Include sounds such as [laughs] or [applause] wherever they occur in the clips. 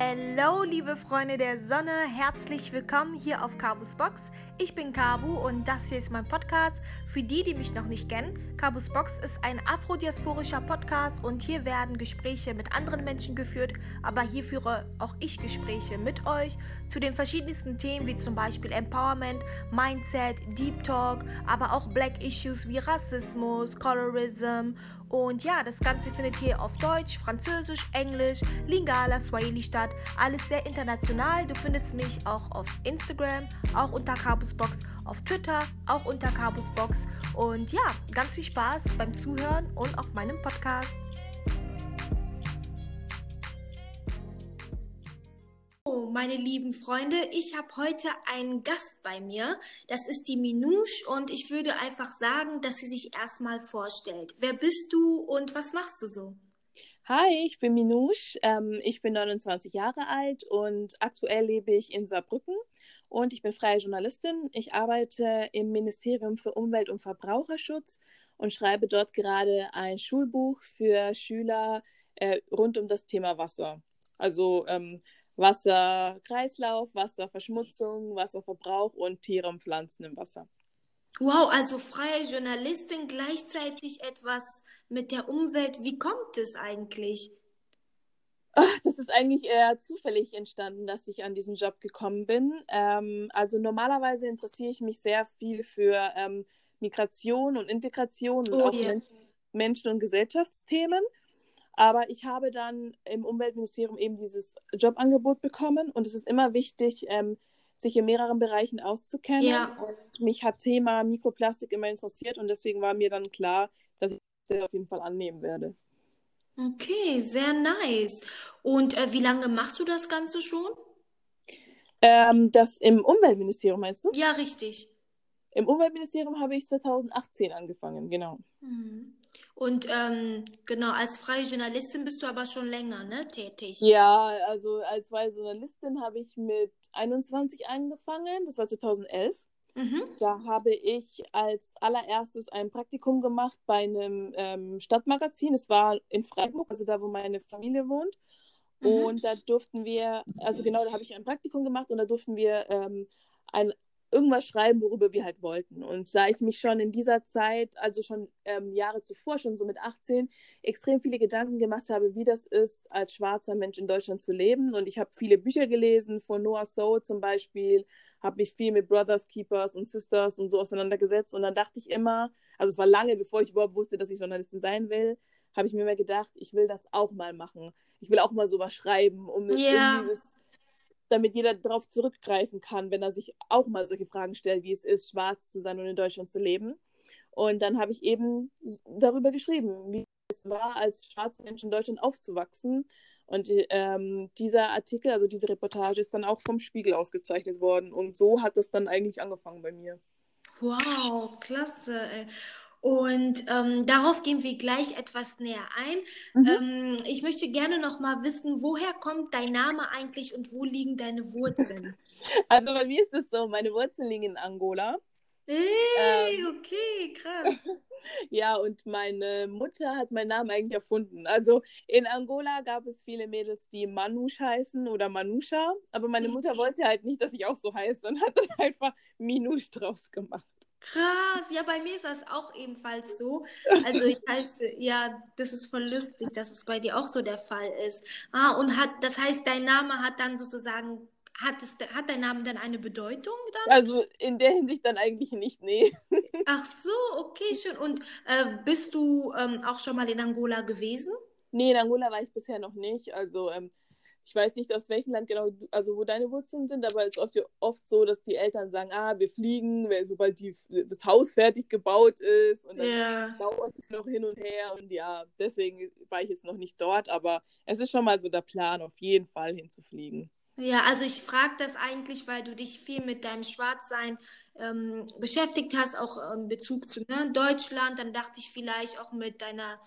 Hallo, liebe Freunde der Sonne, herzlich willkommen hier auf Kabus Box. Ich bin Kabu und das hier ist mein Podcast. Für die, die mich noch nicht kennen, Kabus Box ist ein afrodiasporischer Podcast und hier werden Gespräche mit anderen Menschen geführt, aber hier führe auch ich Gespräche mit euch zu den verschiedensten Themen wie zum Beispiel Empowerment, Mindset, Deep Talk, aber auch Black Issues wie Rassismus, Colorism und ja, das Ganze findet hier auf Deutsch, Französisch, Englisch, Lingala, Swahili statt. Alles sehr international. Du findest mich auch auf Instagram, auch unter Cabusbox, auf Twitter, auch unter Cabusbox. Und ja, ganz viel Spaß beim Zuhören und auf meinem Podcast. Meine lieben Freunde, ich habe heute einen Gast bei mir. Das ist die Minouche und ich würde einfach sagen, dass sie sich erstmal vorstellt. Wer bist du und was machst du so? Hi, ich bin Minouche. Ähm, ich bin 29 Jahre alt und aktuell lebe ich in Saarbrücken und ich bin freie Journalistin. Ich arbeite im Ministerium für Umwelt und Verbraucherschutz und schreibe dort gerade ein Schulbuch für Schüler äh, rund um das Thema Wasser. Also ähm, Wasserkreislauf, Wasserverschmutzung, Wasserverbrauch und Tiere und Pflanzen im Wasser. Wow, also freie Journalistin, gleichzeitig etwas mit der Umwelt. Wie kommt es eigentlich? Das ist eigentlich eher zufällig entstanden, dass ich an diesen Job gekommen bin. Ähm, also normalerweise interessiere ich mich sehr viel für ähm, Migration und Integration und oh, auch yeah. Menschen- und Gesellschaftsthemen. Aber ich habe dann im Umweltministerium eben dieses Jobangebot bekommen und es ist immer wichtig, ähm, sich in mehreren Bereichen auszukennen. Ja. Und mich hat Thema Mikroplastik immer interessiert und deswegen war mir dann klar, dass ich das auf jeden Fall annehmen werde. Okay, sehr nice. Und äh, wie lange machst du das Ganze schon? Ähm, das im Umweltministerium meinst du? Ja, richtig. Im Umweltministerium habe ich 2018 angefangen, genau. Mhm. Und ähm, genau, als freie Journalistin bist du aber schon länger ne, tätig. Ja, also als freie Journalistin habe ich mit 21 angefangen, das war 2011. Mhm. Da habe ich als allererstes ein Praktikum gemacht bei einem ähm, Stadtmagazin. Es war in Freiburg, also da, wo meine Familie wohnt. Mhm. Und da durften wir, also genau, da habe ich ein Praktikum gemacht und da durften wir ähm, ein irgendwas schreiben, worüber wir halt wollten. Und da ich mich schon in dieser Zeit, also schon ähm, Jahre zuvor, schon so mit 18, extrem viele Gedanken gemacht habe, wie das ist, als schwarzer Mensch in Deutschland zu leben. Und ich habe viele Bücher gelesen, von Noah Soul zum Beispiel, habe mich viel mit Brothers, Keepers und Sisters und so auseinandergesetzt. Und dann dachte ich immer, also es war lange, bevor ich überhaupt wusste, dass ich Journalistin sein will, habe ich mir immer gedacht, ich will das auch mal machen. Ich will auch mal sowas schreiben, um yeah. dieses damit jeder darauf zurückgreifen kann, wenn er sich auch mal solche Fragen stellt, wie es ist, schwarz zu sein und in Deutschland zu leben. Und dann habe ich eben darüber geschrieben, wie es war, als schwarzer Mensch in Deutschland aufzuwachsen. Und ähm, dieser Artikel, also diese Reportage, ist dann auch vom Spiegel ausgezeichnet worden. Und so hat es dann eigentlich angefangen bei mir. Wow, klasse. Ey. Und ähm, darauf gehen wir gleich etwas näher ein. Mhm. Ähm, ich möchte gerne noch mal wissen, woher kommt dein Name eigentlich und wo liegen deine Wurzeln? [laughs] Also bei mir ist es so, meine Wurzeln liegen in Angola. Hey, ähm, okay, krass. [laughs] ja, und meine Mutter hat meinen Namen eigentlich erfunden. Also in Angola gab es viele Mädels, die Manush heißen oder Manusha, aber meine Mutter wollte halt nicht, dass ich auch so heiße und hat dann [laughs] einfach Minush draus gemacht. Krass, ja, bei mir ist das auch ebenfalls so. Also ich heiße, ja, das ist voll lustig, dass es bei dir auch so der Fall ist. Ah, und hat, das heißt, dein Name hat dann sozusagen, hat, es, hat dein Name dann eine Bedeutung dann? Also in der Hinsicht dann eigentlich nicht, nee. Ach so, okay, schön. Und äh, bist du ähm, auch schon mal in Angola gewesen? Nee, in Angola war ich bisher noch nicht. Also ähm, ich weiß nicht, aus welchem Land genau, also wo deine Wurzeln sind, aber es ist oft, oft so, dass die Eltern sagen, ah, wir fliegen, sobald die, das Haus fertig gebaut ist und dann yeah. dauert es noch hin und her und ja, deswegen war ich jetzt noch nicht dort, aber es ist schon mal so der Plan, auf jeden Fall hinzufliegen. Ja, also ich frage das eigentlich, weil du dich viel mit deinem Schwarzsein ähm, beschäftigt hast, auch in Bezug zu ne, Deutschland. Dann dachte ich vielleicht auch mit deiner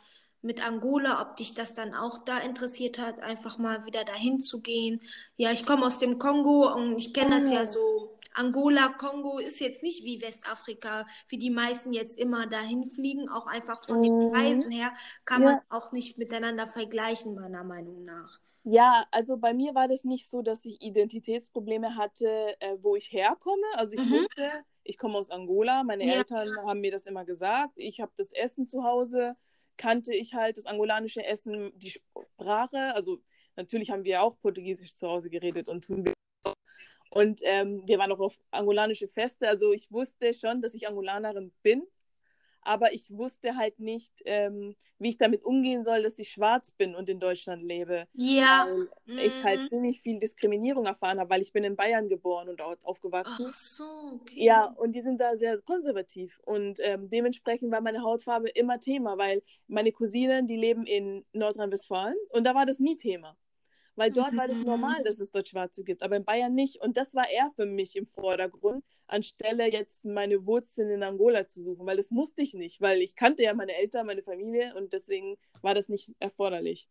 mit Angola, ob dich das dann auch da interessiert hat, einfach mal wieder dahin zu gehen. Ja, ich komme aus dem Kongo und ich kenne das ja ah. so. Angola, Kongo ist jetzt nicht wie Westafrika, wie die meisten jetzt immer dahin fliegen. Auch einfach von den mhm. Preisen her kann man auch nicht miteinander vergleichen, meiner Meinung nach. Ja, also bei mir war das nicht so, dass ich Identitätsprobleme hatte, äh, wo ich herkomme. Also ich mhm. wusste, ich komme aus Angola, meine ja. Eltern haben mir das immer gesagt. Ich habe das Essen zu Hause, kannte ich halt das angolanische Essen, die Sprache. Also natürlich haben wir auch Portugiesisch zu Hause geredet und tun wir und ähm, wir waren auch auf angolanische Feste. Also ich wusste schon, dass ich Angolanerin bin aber ich wusste halt nicht, ähm, wie ich damit umgehen soll, dass ich schwarz bin und in Deutschland lebe. Ja. Weil ich halt mhm. ziemlich viel Diskriminierung erfahren habe, weil ich bin in Bayern geboren und dort aufgewachsen. Ach so, okay. Ja, und die sind da sehr konservativ und ähm, dementsprechend war meine Hautfarbe immer Thema, weil meine Cousinen, die leben in Nordrhein-Westfalen und da war das nie Thema weil dort war das normal, dass es dort Schwarze gibt, aber in Bayern nicht. Und das war eher für mich im Vordergrund, anstelle jetzt meine Wurzeln in Angola zu suchen, weil das musste ich nicht, weil ich kannte ja meine Eltern, meine Familie und deswegen war das nicht erforderlich.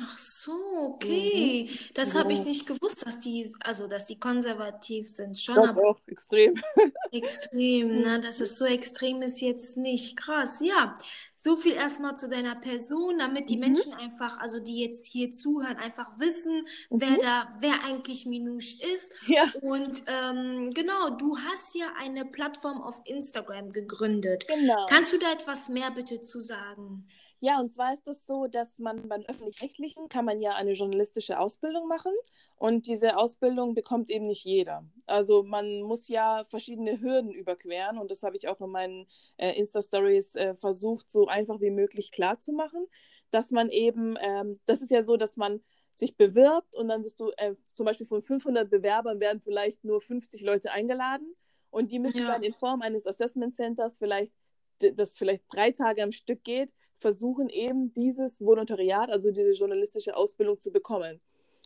Ach so, okay. Mhm. Das habe ich nicht gewusst, dass die, also dass die konservativ sind. Schon Doch, aber auch extrem. [laughs] extrem, ne? Dass es so extrem ist jetzt nicht. Krass, ja. So viel erstmal zu deiner Person, damit die mhm. Menschen einfach, also die jetzt hier zuhören, einfach wissen, mhm. wer da, wer eigentlich Minouche ist. Ja. Und ähm, genau, du hast ja eine Plattform auf Instagram gegründet. Genau. Kannst du da etwas mehr bitte zu sagen? Ja, und zwar ist es das so, dass man beim öffentlich-rechtlichen kann man ja eine journalistische Ausbildung machen und diese Ausbildung bekommt eben nicht jeder. Also man muss ja verschiedene Hürden überqueren und das habe ich auch in meinen äh, Insta-Stories äh, versucht, so einfach wie möglich klarzumachen, dass man eben, ähm, das ist ja so, dass man sich bewirbt und dann wirst du äh, zum Beispiel von 500 Bewerbern werden vielleicht nur 50 Leute eingeladen und die müssen ja. dann in Form eines Assessment Centers vielleicht das vielleicht drei Tage am Stück geht, versuchen eben dieses Volontariat, also diese journalistische Ausbildung zu bekommen.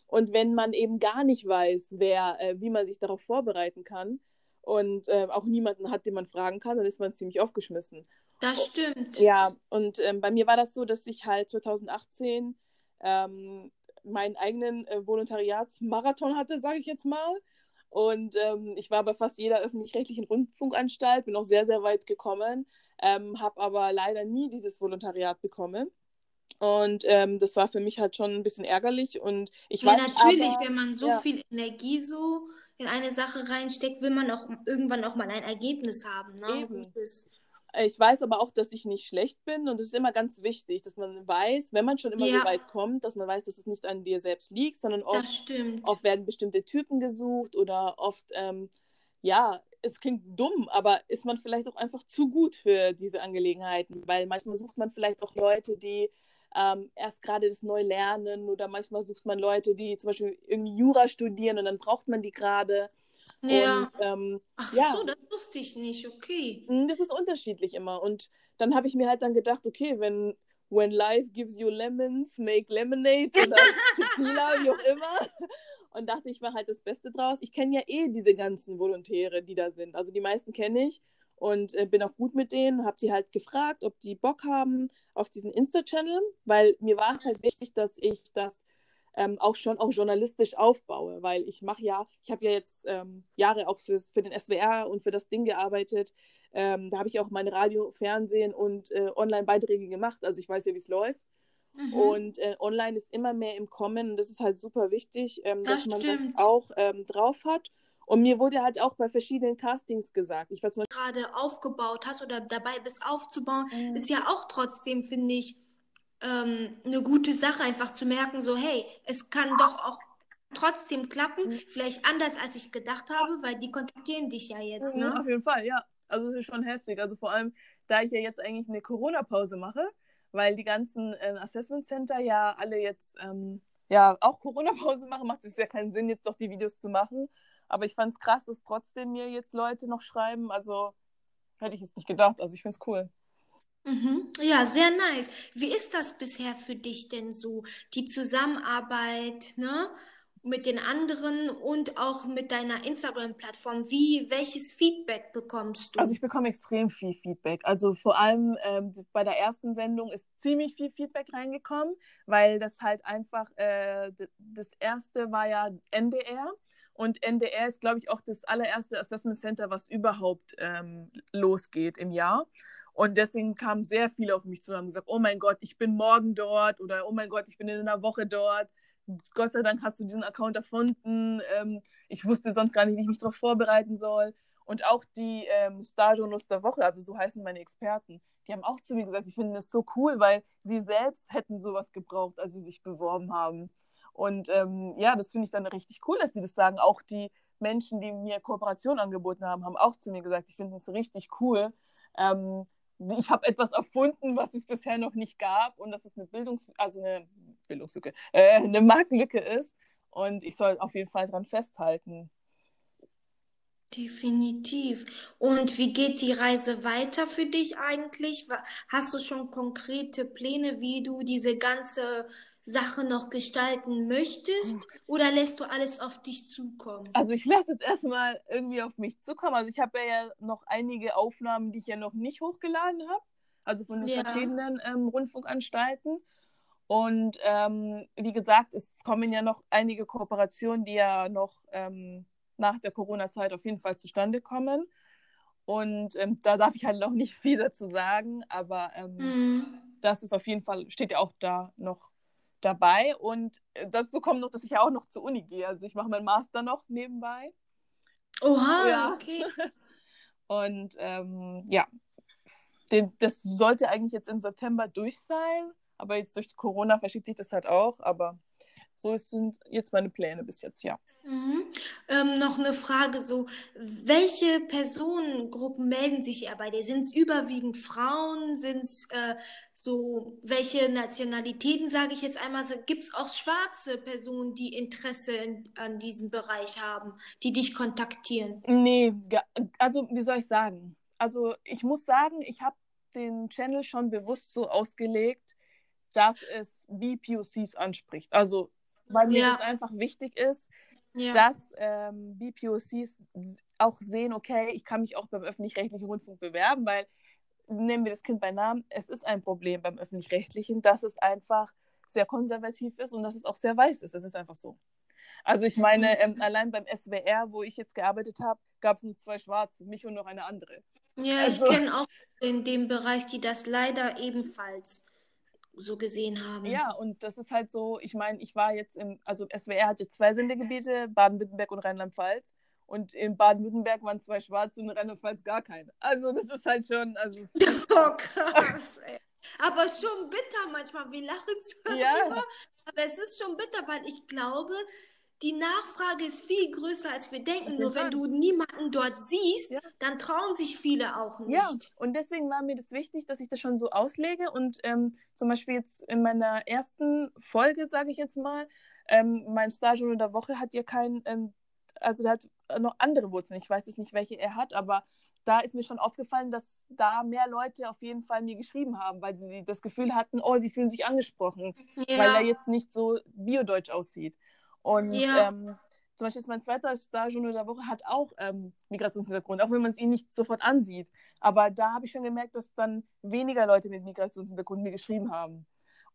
Und wenn man eben gar nicht weiß, wer, äh, wie man sich darauf vorbereiten kann und äh, auch niemanden hat, den man fragen kann, dann ist man ziemlich aufgeschmissen. Das stimmt. Ja, und ähm, bei mir war das so, dass ich halt 2018 ähm, meinen eigenen äh, Volontariatsmarathon hatte, sage ich jetzt mal. Und ähm, ich war bei fast jeder öffentlich-rechtlichen Rundfunkanstalt, bin auch sehr, sehr weit gekommen ähm, habe aber leider nie dieses Volontariat bekommen. Und ähm, das war für mich halt schon ein bisschen ärgerlich. Und ich ja, natürlich, aber, wenn man so ja. viel Energie so in eine Sache reinsteckt, will man auch irgendwann auch mal ein Ergebnis haben. Ne? Eben. Ich weiß aber auch, dass ich nicht schlecht bin und es ist immer ganz wichtig, dass man weiß, wenn man schon immer ja. so weit kommt, dass man weiß, dass es nicht an dir selbst liegt, sondern oft, oft werden bestimmte Typen gesucht oder oft, ähm, ja, es klingt dumm, aber ist man vielleicht auch einfach zu gut für diese Angelegenheiten, weil manchmal sucht man vielleicht auch Leute, die ähm, erst gerade das neu lernen oder manchmal sucht man Leute, die zum Beispiel irgendwie Jura studieren und dann braucht man die gerade. Ja. Und, ähm, Ach ja. so, das wusste ich nicht, okay. Hm, das ist unterschiedlich immer und dann habe ich mir halt dann gedacht, okay, wenn When life gives you lemons, make lemonade oder [laughs] Tequila, wie auch immer. Und dachte, ich mache halt das Beste draus. Ich kenne ja eh diese ganzen Volontäre, die da sind. Also die meisten kenne ich und äh, bin auch gut mit denen. Habe die halt gefragt, ob die Bock haben auf diesen Insta-Channel, weil mir war es halt wichtig, dass ich das ähm, auch schon auch journalistisch aufbaue, weil ich mache ja, ich habe ja jetzt ähm, Jahre auch fürs, für den SWR und für das Ding gearbeitet. Ähm, da habe ich auch meine Radio, Fernsehen und äh, Online-Beiträge gemacht. Also ich weiß ja, wie es läuft. Mhm. Und äh, online ist immer mehr im Kommen und das ist halt super wichtig, ähm, das dass man das auch ähm, drauf hat. Und mir wurde halt auch bei verschiedenen Castings gesagt, ich weiß gerade aufgebaut hast oder dabei bist aufzubauen, mhm. ist ja auch trotzdem, finde ich, ähm, eine gute Sache, einfach zu merken, so hey, es kann doch auch trotzdem klappen, mhm. vielleicht anders als ich gedacht habe, weil die kontaktieren dich ja jetzt, ne? Auf jeden Fall, ja. Also es ist schon heftig. Also vor allem, da ich ja jetzt eigentlich eine Corona-Pause mache, weil die ganzen äh, Assessment Center ja alle jetzt ähm, ja auch Corona-Pause machen, macht es ja keinen Sinn, jetzt noch die Videos zu machen. Aber ich fand es krass, dass trotzdem mir jetzt Leute noch schreiben. Also hätte ich es nicht gedacht. Also ich finde es cool. Mhm. Ja, sehr nice. Wie ist das bisher für dich denn so, die Zusammenarbeit, ne? Mit den anderen und auch mit deiner Instagram-Plattform? Wie, welches Feedback bekommst du? Also ich bekomme extrem viel Feedback. Also vor allem ähm, bei der ersten Sendung ist ziemlich viel Feedback reingekommen, weil das halt einfach, äh, das erste war ja NDR. Und NDR ist, glaube ich, auch das allererste Assessment Center, was überhaupt ähm, losgeht im Jahr. Und deswegen kamen sehr viele auf mich zu und haben gesagt, oh mein Gott, ich bin morgen dort oder oh mein Gott, ich bin in einer Woche dort Gott sei Dank hast du diesen Account erfunden. Ähm, ich wusste sonst gar nicht, wie ich mich darauf vorbereiten soll. Und auch die ähm, Star-Journals der Woche, also so heißen meine Experten, die haben auch zu mir gesagt, sie finden das so cool, weil sie selbst hätten sowas gebraucht, als sie sich beworben haben. Und ähm, ja, das finde ich dann richtig cool, dass die das sagen. Auch die Menschen, die mir Kooperation angeboten haben, haben auch zu mir gesagt, ich finde das richtig cool. Ähm, ich habe etwas erfunden, was es bisher noch nicht gab und dass es eine Bildungs also eine Bildungslücke, äh, eine Marktlücke ist und ich soll auf jeden Fall dran festhalten. Definitiv. Und wie geht die Reise weiter für dich eigentlich? Hast du schon konkrete Pläne, wie du diese ganze Sache noch gestalten möchtest? Oder lässt du alles auf dich zukommen? Also ich lasse jetzt erstmal irgendwie auf mich zukommen. Also ich habe ja noch einige Aufnahmen, die ich ja noch nicht hochgeladen habe. Also von den ja. verschiedenen ähm, Rundfunkanstalten. Und ähm, wie gesagt, es kommen ja noch einige Kooperationen, die ja noch ähm, nach der Corona-Zeit auf jeden Fall zustande kommen. Und ähm, da darf ich halt noch nicht [laughs] viel dazu sagen, aber ähm, mhm. das ist auf jeden Fall, steht ja auch da noch dabei. Und äh, dazu kommt noch, dass ich ja auch noch zur Uni gehe. Also ich mache meinen Master noch nebenbei. Oha, ja. okay. [laughs] Und ähm, ja, das sollte eigentlich jetzt im September durch sein. Aber jetzt durch Corona verschiebt sich das halt auch. Aber so sind jetzt meine Pläne bis jetzt, ja. Mhm. Ähm, noch eine Frage so, welche Personengruppen melden sich eher bei dir? Sind es überwiegend Frauen? Sind es äh, so, welche Nationalitäten, sage ich jetzt einmal, gibt es auch schwarze Personen, die Interesse in, an diesem Bereich haben, die dich kontaktieren? Nee, also wie soll ich sagen? Also ich muss sagen, ich habe den Channel schon bewusst so ausgelegt, dass es BPOCs anspricht. Also weil mir ja. das einfach wichtig ist, ja. dass ähm, BPOCs auch sehen, okay, ich kann mich auch beim öffentlich-rechtlichen Rundfunk bewerben, weil nehmen wir das Kind bei Namen, es ist ein Problem beim öffentlich-rechtlichen, dass es einfach sehr konservativ ist und dass es auch sehr weiß ist. Es ist einfach so. Also ich meine, ähm, allein beim SWR, wo ich jetzt gearbeitet habe, gab es nur zwei Schwarze, mich und noch eine andere. Ja, also, ich kenne auch in dem Bereich, die das leider ebenfalls so gesehen haben. Ja, und das ist halt so, ich meine, ich war jetzt im, also SWR hatte zwei Sendegebiete, Baden-Württemberg und Rheinland-Pfalz. Und in Baden-Württemberg waren zwei Schwarze und in Rheinland-Pfalz gar keine. Also das ist halt schon, also. [laughs] Oh, krass, ey. Aber schon bitter manchmal, wir lachen zwar ja. aber es ist schon bitter, weil ich glaube, die Nachfrage ist viel größer, als wir denken. Nur wenn du niemanden dort siehst, ja. dann trauen sich viele auch nicht. Ja, und deswegen war mir das wichtig, dass ich das schon so auslege. Und ähm, zum Beispiel jetzt in meiner ersten Folge, sage ich jetzt mal, ähm, mein Stage der Woche hat ja kein, ähm, also der hat noch andere Wurzeln. Ich weiß jetzt nicht, welche er hat, aber da ist mir schon aufgefallen, dass da mehr Leute auf jeden Fall mir geschrieben haben, weil sie das Gefühl hatten, oh, sie fühlen sich angesprochen, ja. weil er jetzt nicht so biodeutsch aussieht. Und ja. ähm, zum Beispiel ist mein zweiter Stage in der Woche hat auch ähm, Migrationshintergrund, auch wenn man es ihn nicht sofort ansieht. Aber da habe ich schon gemerkt, dass dann weniger Leute mit Migrationshintergrund mir geschrieben haben.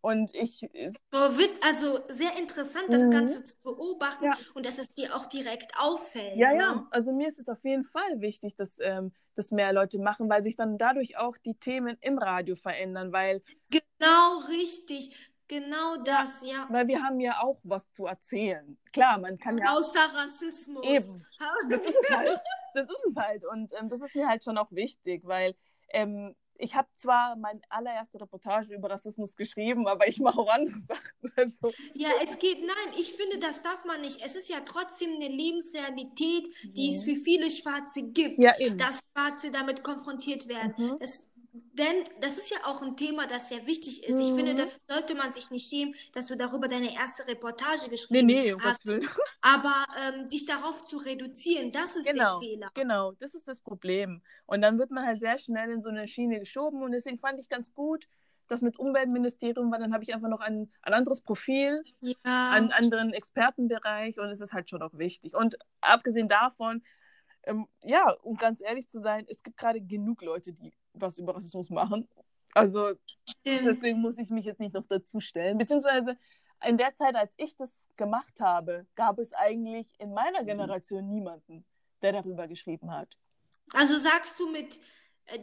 Und ich. Oh, also sehr interessant, das mhm. Ganze zu beobachten ja. und dass es dir auch direkt auffällt. Ja, ne? ja. Also mir ist es auf jeden Fall wichtig, dass ähm, das mehr Leute machen, weil sich dann dadurch auch die Themen im Radio verändern, weil. Genau, richtig. Genau das, ja. Weil wir haben ja auch was zu erzählen. Klar, man kann ja. Außer Rassismus. Eben. [laughs] Das ist, halt, das ist es halt. Und ähm, das ist mir halt schon auch wichtig, weil ähm, ich habe zwar meine allererste Reportage über Rassismus geschrieben, aber ich mache auch andere Sachen. [laughs] Also. Ja, es geht, nein, ich finde, das darf man nicht. Es ist ja trotzdem eine Lebensrealität, die mhm. es für viele Schwarze gibt, ja, dass Schwarze damit konfrontiert werden. Mhm. Es denn das ist ja auch ein Thema, das sehr wichtig ist. Mhm. Ich finde, mhm. da sollte man sich nicht schämen, dass du darüber deine erste Reportage geschrieben nee, nee, hast. Will. Aber ähm, dich darauf zu reduzieren, das ist genau, der Fehler. Genau, das ist das Problem. Und dann wird man halt sehr schnell in so eine Schiene geschoben. Und deswegen fand ich ganz gut, das mit Umweltministerium war, dann habe ich einfach noch ein, ein anderes Profil, ja. einen anderen Expertenbereich und es ist halt schon auch wichtig. Und abgesehen davon, ähm, ja, um ganz ehrlich zu sein, es gibt gerade genug Leute, die was über Rassismus machen. Also Stimmt. deswegen muss ich mich jetzt nicht noch dazu stellen. Beziehungsweise in der Zeit, als ich das gemacht habe, gab es eigentlich in meiner Generation niemanden, der darüber geschrieben hat. Also sagst du mit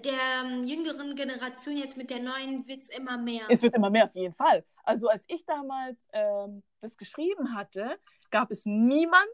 der ähm, jüngeren Generation jetzt mit der neuen wird es immer mehr. Es wird immer mehr, auf jeden Fall. Also als ich damals ähm, das geschrieben hatte, gab es niemanden,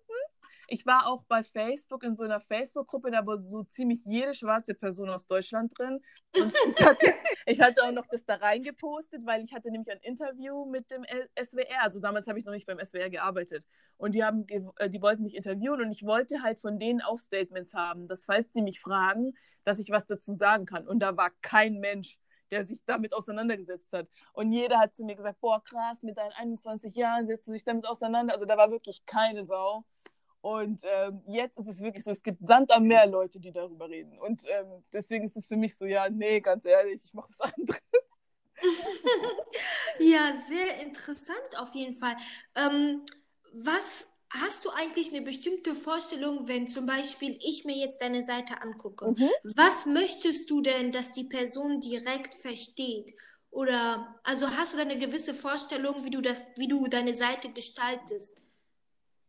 ich war auch bei Facebook in so einer Facebook-Gruppe, da war so ziemlich jede schwarze Person aus Deutschland drin. Und ich, [laughs] hatte, ich hatte auch noch das da reingepostet, weil ich hatte nämlich ein Interview mit dem SWR. Also damals habe ich noch nicht beim SWR gearbeitet. Und die, haben, äh, die wollten mich interviewen und ich wollte halt von denen auch Statements haben, dass falls die mich fragen, dass ich was dazu sagen kann. Und da war kein Mensch der sich damit auseinandergesetzt hat. Und jeder hat zu mir gesagt, boah, krass, mit deinen 21 Jahren setzt du dich damit auseinander. Also da war wirklich keine Sau. Und ähm, jetzt ist es wirklich so, es gibt Sand am Meer Leute, die darüber reden. Und ähm, deswegen ist es für mich so, ja, nee, ganz ehrlich, ich mache was anderes. [laughs] ja, sehr interessant auf jeden Fall. Ähm, was hast du eigentlich eine bestimmte Vorstellung, wenn zum Beispiel ich mir jetzt deine Seite angucke? Mhm. Was möchtest du denn, dass die Person direkt versteht? Oder also hast du da eine gewisse Vorstellung, wie du das, wie du deine Seite gestaltest?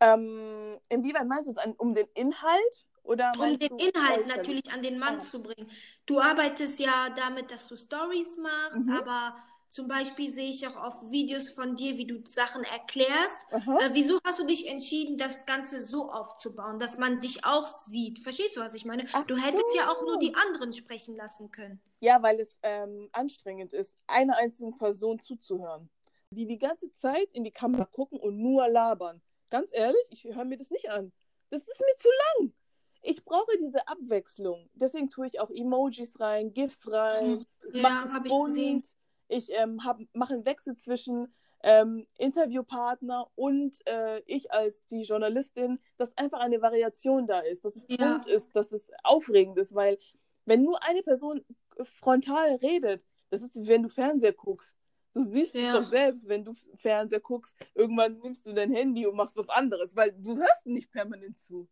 Ähm, inwieweit meinst du es? Um den Inhalt? Oder um den Inhalt natürlich an den Mann ah. zu bringen. Du arbeitest ja damit, dass du Stories machst, mhm. aber zum Beispiel sehe ich auch auf Videos von dir, wie du Sachen erklärst. Äh, wieso hast du dich entschieden, das Ganze so aufzubauen, dass man dich auch sieht? Verstehst du, was ich meine? Ach du hättest so. ja auch nur die anderen sprechen lassen können. Ja, weil es ähm, anstrengend ist, einer einzigen Person zuzuhören, die die ganze Zeit in die Kamera gucken und nur labern. Ganz ehrlich, ich höre mir das nicht an. Das ist mir zu lang. Ich brauche diese Abwechslung. Deswegen tue ich auch Emojis rein, GIFs rein. Ja, habe ich gesehen. Ich ähm, mache einen Wechsel zwischen ähm, Interviewpartner und äh, ich als die Journalistin, dass einfach eine Variation da ist, dass es ja. bunt ist, dass es aufregend ist, weil wenn nur eine Person frontal redet, das ist, wenn du Fernseher guckst. Du siehst ja. es doch selbst, wenn du Fernseher guckst, irgendwann nimmst du dein Handy und machst was anderes, weil du hörst nicht permanent zu.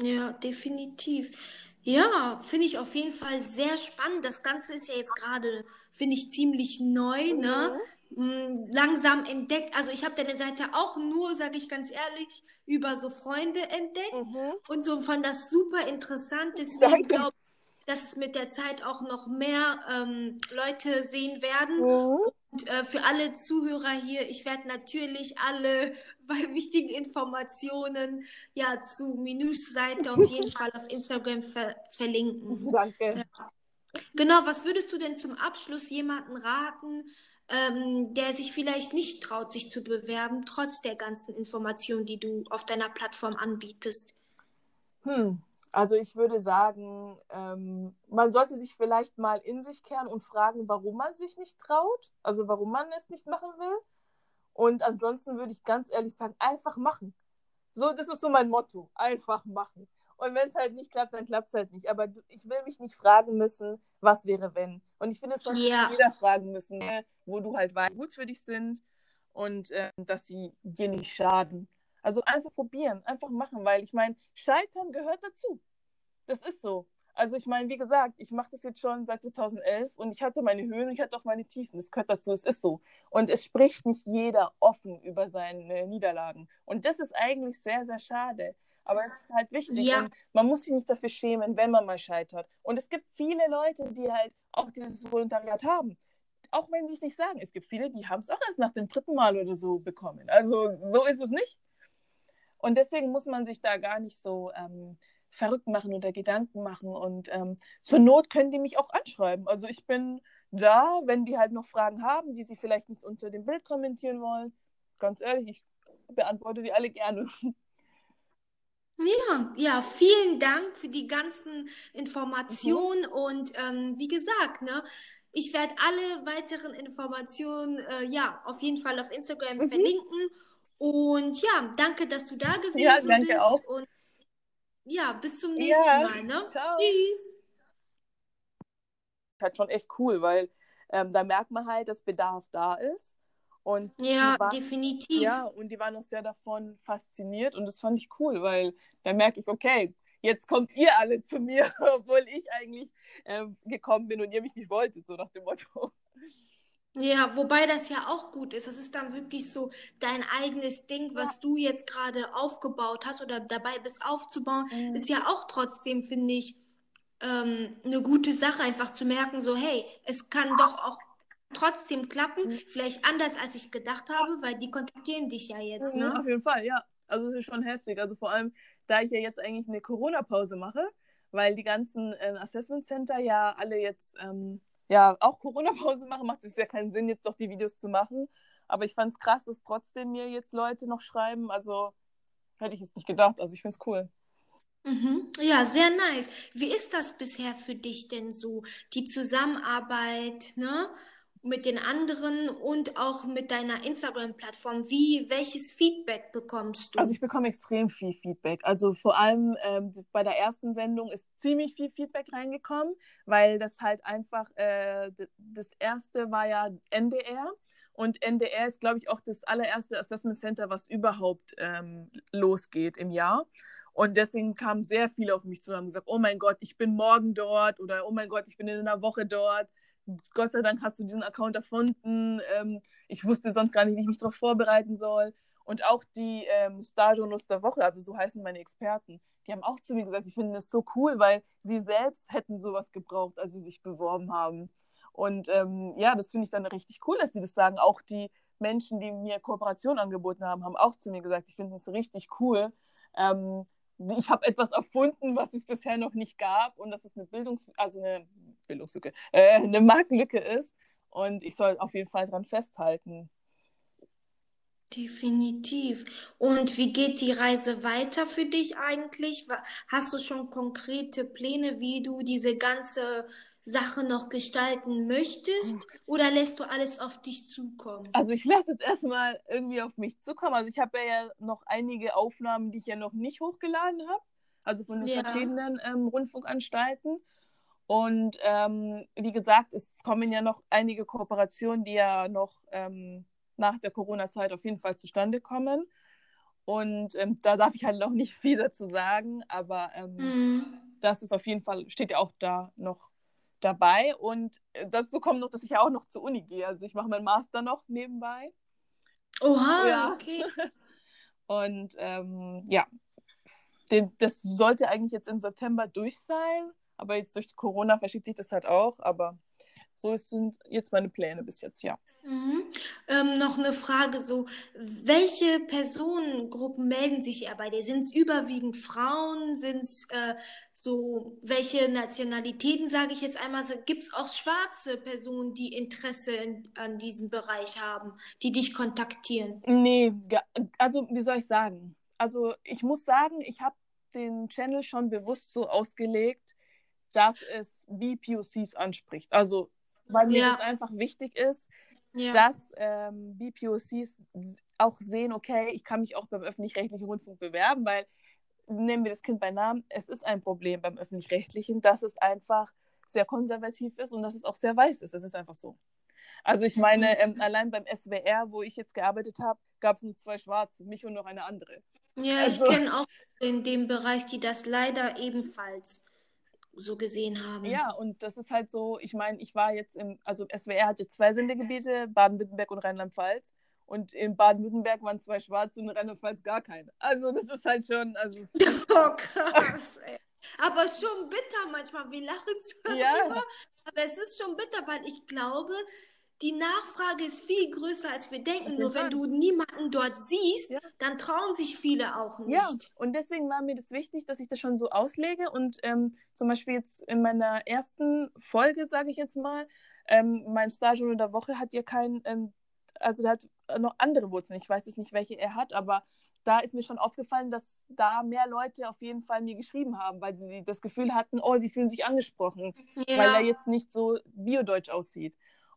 Ja, definitiv. Ja, finde ich auf jeden Fall sehr spannend. Das Ganze ist ja jetzt gerade, finde ich, ziemlich neu, mhm. ne? Mm, langsam entdeckt. Also ich habe deine Seite auch nur, sage ich ganz ehrlich, über so Freunde entdeckt mhm. und so fand das super interessant. Deswegen glaube dass es mit der Zeit auch noch mehr ähm, Leute sehen werden. Mhm. Und äh, für alle Zuhörer hier, ich werde natürlich alle [laughs] bei wichtigen Informationen ja zu Minus Seite auf jeden [laughs] Fall auf Instagram ver verlinken. Danke. Genau, was würdest du denn zum Abschluss jemanden raten, ähm, der sich vielleicht nicht traut, sich zu bewerben, trotz der ganzen Informationen, die du auf deiner Plattform anbietest? Hm, also ich würde sagen, ähm, man sollte sich vielleicht mal in sich kehren und fragen, warum man sich nicht traut, also warum man es nicht machen will. Und ansonsten würde ich ganz ehrlich sagen, einfach machen. So, das ist so mein Motto, einfach machen. Und wenn es halt nicht klappt, dann klappt es halt nicht. Aber ich will mich nicht fragen müssen, was wäre wenn. Und ich finde, es sollte yeah. jeder fragen müssen, wo du halt weißt, gut für dich sind und äh, dass sie dir nicht schaden. Also einfach probieren, einfach machen, weil ich meine, Scheitern gehört dazu. Das ist so. Also ich meine, wie gesagt, ich mache das jetzt schon seit 2011 und ich hatte meine Höhen und ich hatte auch meine Tiefen. Das gehört dazu, es ist so. Und es spricht nicht jeder offen über seine Niederlagen. Und das ist eigentlich sehr, sehr schade. Aber es ist halt wichtig. Ja. man muss sich nicht dafür schämen, wenn man mal scheitert. Und es gibt viele Leute, die halt auch dieses Volontariat haben. Auch wenn sie es nicht sagen. Es gibt viele, die haben es auch erst nach dem dritten Mal oder so bekommen. Also so ist es nicht. Und deswegen muss man sich da gar nicht so ähm, verrückt machen oder Gedanken machen. Und ähm, zur Not können die mich auch anschreiben. Also ich bin da, wenn die halt noch Fragen haben, die sie vielleicht nicht unter dem Bild kommentieren wollen. Ganz ehrlich, ich beantworte die alle gerne. Ja, ja, vielen Dank für die ganzen Informationen mhm. und ähm, wie gesagt, ne, ich werde alle weiteren Informationen äh, ja auf jeden Fall auf Instagram mhm. verlinken und ja, danke, dass du da [laughs] gewesen ja, danke bist. Auch. Und ja, bis zum nächsten ja, Mal. Ne? Ciao. Tschüss. Halt schon echt cool, weil ähm, da merkt man halt, dass Bedarf da ist. Und ja, waren, definitiv. Ja, und die waren auch sehr davon fasziniert und das fand ich cool, weil da merke ich, okay, jetzt kommt ihr alle zu mir, [laughs] obwohl ich eigentlich äh, gekommen bin und ihr mich nicht wolltet, so nach dem Motto. Ja, wobei das ja auch gut ist. Das ist dann wirklich so dein eigenes Ding, was du jetzt gerade aufgebaut hast oder dabei bist aufzubauen, mhm. ist ja auch trotzdem, finde ich, ähm, eine gute Sache, einfach zu merken, so, hey, es kann doch auch trotzdem klappen, mhm. vielleicht anders als ich gedacht habe, weil die kontaktieren dich ja jetzt, mhm, ne? Auf jeden Fall, ja. Also es ist schon heftig. Also vor allem, da ich ja jetzt eigentlich eine Corona-Pause mache, weil die ganzen äh, Assessment Center ja alle jetzt ähm, ja auch Corona-Pause machen, macht es ja keinen Sinn, jetzt doch die Videos zu machen. Aber ich fand es krass, dass trotzdem mir jetzt Leute noch schreiben. Also hätte ich es nicht gedacht. Also ich finde es cool. Mhm. Ja, sehr nice. Wie ist das bisher für dich denn so, die Zusammenarbeit, ne? Mit den anderen und auch mit deiner Instagram-Plattform? Wie, welches Feedback bekommst du? Also ich bekomme extrem viel Feedback. Also vor allem ähm, bei der ersten Sendung ist ziemlich viel Feedback reingekommen, weil das halt einfach, äh, das erste war ja NDR. Und NDR ist, glaube ich, auch das allererste Assessment Center, was überhaupt ähm, losgeht im Jahr. Und deswegen kamen sehr viele auf mich zu und haben gesagt, oh mein Gott, ich bin morgen dort oder oh mein Gott, ich bin in einer Woche dort. Gott sei Dank hast du diesen Account erfunden. Ähm, ich wusste sonst gar nicht, wie ich mich darauf vorbereiten soll. Und auch die ähm, Star-Journals der Woche, also so heißen meine Experten, die haben auch zu mir gesagt, ich finde das so cool, weil sie selbst hätten sowas gebraucht, als sie sich beworben haben. Und ähm, ja, das finde ich dann richtig cool, dass die das sagen. Auch die Menschen, die mir Kooperation angeboten haben, haben auch zu mir gesagt, ich finde das richtig cool. Ähm, ich habe etwas erfunden, was es bisher noch nicht gab und dass es eine Bildungs also eine Bildungslücke, äh, eine Marktlücke ist und ich soll auf jeden Fall daran festhalten. Definitiv. Und wie geht die Reise weiter für dich eigentlich? Hast du schon konkrete Pläne, wie du diese ganze Sache noch gestalten möchtest hm. oder lässt du alles auf dich zukommen? Also ich lasse jetzt erstmal irgendwie auf mich zukommen. Also ich habe ja noch einige Aufnahmen, die ich ja noch nicht hochgeladen habe, also von den ja. verschiedenen ähm, Rundfunkanstalten. Und ähm, wie gesagt, es kommen ja noch einige Kooperationen, die ja noch ähm, nach der Corona-Zeit auf jeden Fall zustande kommen. Und ähm, da darf ich halt noch nicht [laughs] viel dazu sagen, aber ähm, mhm. das ist auf jeden Fall, steht ja auch da noch dabei. Und äh, dazu kommt noch, dass ich ja auch noch zur Uni gehe. Also ich mache meinen Master noch nebenbei. Oha, ja. okay. [laughs] Und ähm, ja, den, das sollte eigentlich jetzt im September durch sein. Aber jetzt durch Corona verschiebt sich das halt auch. Aber so sind jetzt meine Pläne bis jetzt, ja. Mhm. Ähm, noch eine Frage so, welche Personengruppen melden sich eher bei dir? Sind es überwiegend Frauen? Sind es äh, so, welche Nationalitäten, sage ich jetzt einmal, gibt es auch schwarze Personen, die Interesse in, an diesem Bereich haben, die dich kontaktieren? Nee, also wie soll ich sagen? Also ich muss sagen, ich habe den Channel schon bewusst so ausgelegt, dass es BPOCs anspricht. Also weil mir ja. das einfach wichtig ist, ja. dass ähm, BPOCs auch sehen, okay, ich kann mich auch beim öffentlich-rechtlichen Rundfunk bewerben, weil nehmen wir das Kind bei Namen, es ist ein Problem beim öffentlich-rechtlichen, dass es einfach sehr konservativ ist und dass es auch sehr weiß ist. Es ist einfach so. Also ich meine, ähm, allein beim SWR, wo ich jetzt gearbeitet habe, gab es nur zwei Schwarze, mich und noch eine andere. Ja, also, ich kenne auch in dem Bereich, die das leider ebenfalls so gesehen haben. Ja, und das ist halt so, ich meine, ich war jetzt im, also SWR hatte zwei Sendegebiete, Baden-Württemberg und Rheinland-Pfalz. Und in Baden-Württemberg waren zwei Schwarze und in Rheinland-Pfalz gar keine. Also das ist halt schon, also. [laughs] Oh, krass, ey. Aber schon bitter manchmal, wir lachen zwar ja. aber es ist schon bitter, weil ich glaube, die Nachfrage ist viel größer, als wir denken. Nur wenn du niemanden dort siehst, ja. dann trauen sich viele auch nicht. Ja, und deswegen war mir das wichtig, dass ich das schon so auslege. Und ähm, zum Beispiel jetzt in meiner ersten Folge, sage ich jetzt mal, ähm, mein Star-Journal der Woche hat ja kein, ähm, also der hat noch andere Wurzeln. Ich weiß jetzt nicht, welche er hat, aber da ist mir schon aufgefallen, dass da mehr Leute auf jeden Fall mir geschrieben haben, weil sie das Gefühl hatten, oh, sie fühlen sich angesprochen, ja. weil er jetzt nicht so biodeutsch aussieht.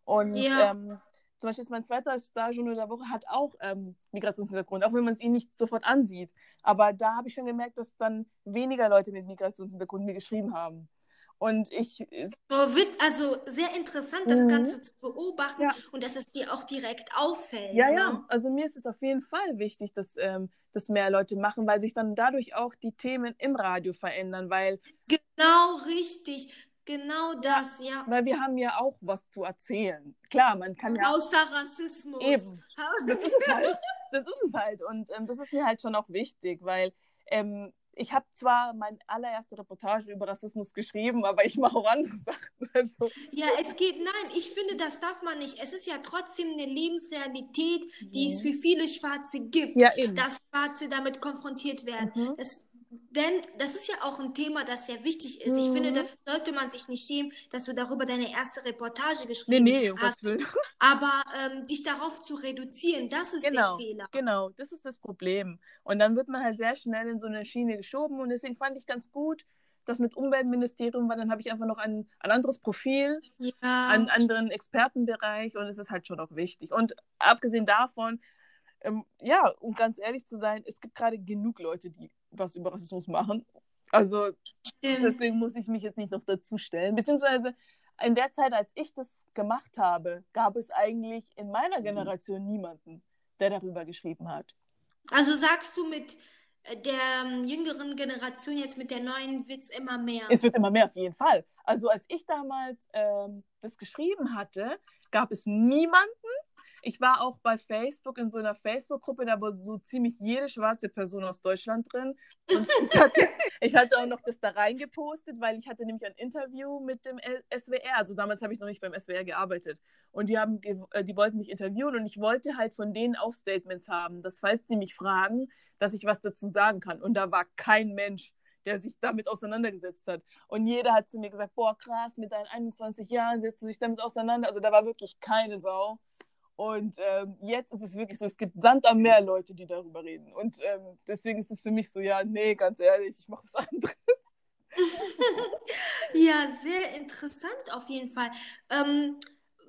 Und ja. ähm, zum Beispiel ist mein zweiter Star-Journal der Woche hat auch ähm, Migrationshintergrund, auch wenn man es ihn nicht sofort ansieht. Aber da habe ich schon gemerkt, dass dann weniger Leute mit Migrationshintergrund mir geschrieben haben. Und ich. Oh, also sehr interessant, das mhm. Ganze zu beobachten ja. und dass es dir auch direkt auffällt. Ja, ne? ja. Also mir ist es auf jeden Fall wichtig, dass ähm, das mehr Leute machen, weil sich dann dadurch auch die Themen im Radio verändern, weil. Genau, richtig. Genau das, ja. Weil wir haben ja auch was zu erzählen. Klar, man kann ja. Außer Rassismus. Eben. Das ist, halt, das ist es halt. Und ähm, das ist mir halt schon auch wichtig, weil ähm, ich habe zwar meine allererste Reportage über Rassismus geschrieben, aber ich mache auch andere [laughs] Sachen. Also. Ja, es geht, nein, ich finde, das darf man nicht. Es ist ja trotzdem eine Lebensrealität, die mhm. es für viele Schwarze gibt, ja, dass Schwarze damit konfrontiert werden. Mhm. Es denn das ist ja auch ein Thema, das sehr wichtig ist. Mhm. Ich finde, mhm. da sollte man sich nicht schämen, dass du darüber deine erste Reportage geschrieben nee, nee, hast. Will. [laughs] Aber ähm, dich darauf zu reduzieren, das ist genau, der Fehler. Genau, das ist das Problem. Und dann wird man halt sehr schnell in so eine Schiene geschoben. Und deswegen fand ich ganz gut, das mit Umweltministerium, weil dann habe ich einfach noch ein, ein anderes Profil, ja. einen anderen Expertenbereich und es ist halt schon auch wichtig. Und abgesehen davon, ähm, ja, um ganz ehrlich zu sein, es gibt gerade genug Leute, die was über Rassismus machen. Also Stimmt. deswegen muss ich mich jetzt nicht noch dazu stellen. Beziehungsweise in der Zeit, als ich das gemacht habe, gab es eigentlich in meiner mhm. Generation niemanden, der darüber geschrieben hat. Also sagst du mit äh, der ähm, jüngeren Generation jetzt mit der neuen wird es immer mehr? Es wird immer mehr, auf jeden Fall. Also als ich damals ähm, das geschrieben hatte, gab es niemanden, ich war auch bei Facebook in so einer Facebook-Gruppe, da war so ziemlich jede schwarze Person aus Deutschland drin. [laughs] Ich hatte, ich hatte auch noch das da reingepostet, weil ich hatte nämlich ein Interview mit dem SWR. Also damals habe ich noch nicht beim SWR gearbeitet. Und die, haben, äh, die wollten mich interviewen und ich wollte halt von denen auch Statements haben, dass falls die mich fragen, dass ich was dazu sagen kann. Und da war kein Mensch der sich damit auseinandergesetzt hat. Und jeder hat zu mir gesagt, boah, krass, mit deinen 21 Jahren setzt du dich damit auseinander. Also da war wirklich keine Sau. Und ähm, jetzt ist es wirklich so, es gibt Sand am Meer Leute, die darüber reden. Und ähm, deswegen ist es für mich so, ja, nee, ganz ehrlich, ich mache was anderes. [laughs] ja, sehr interessant auf jeden Fall. Ähm,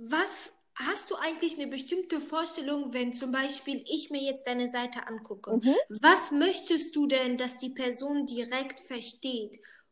was hast du eigentlich eine bestimmte Vorstellung, wenn zum Beispiel ich mir jetzt deine Seite angucke? Mhm. Was möchtest du denn, dass die Person direkt versteht?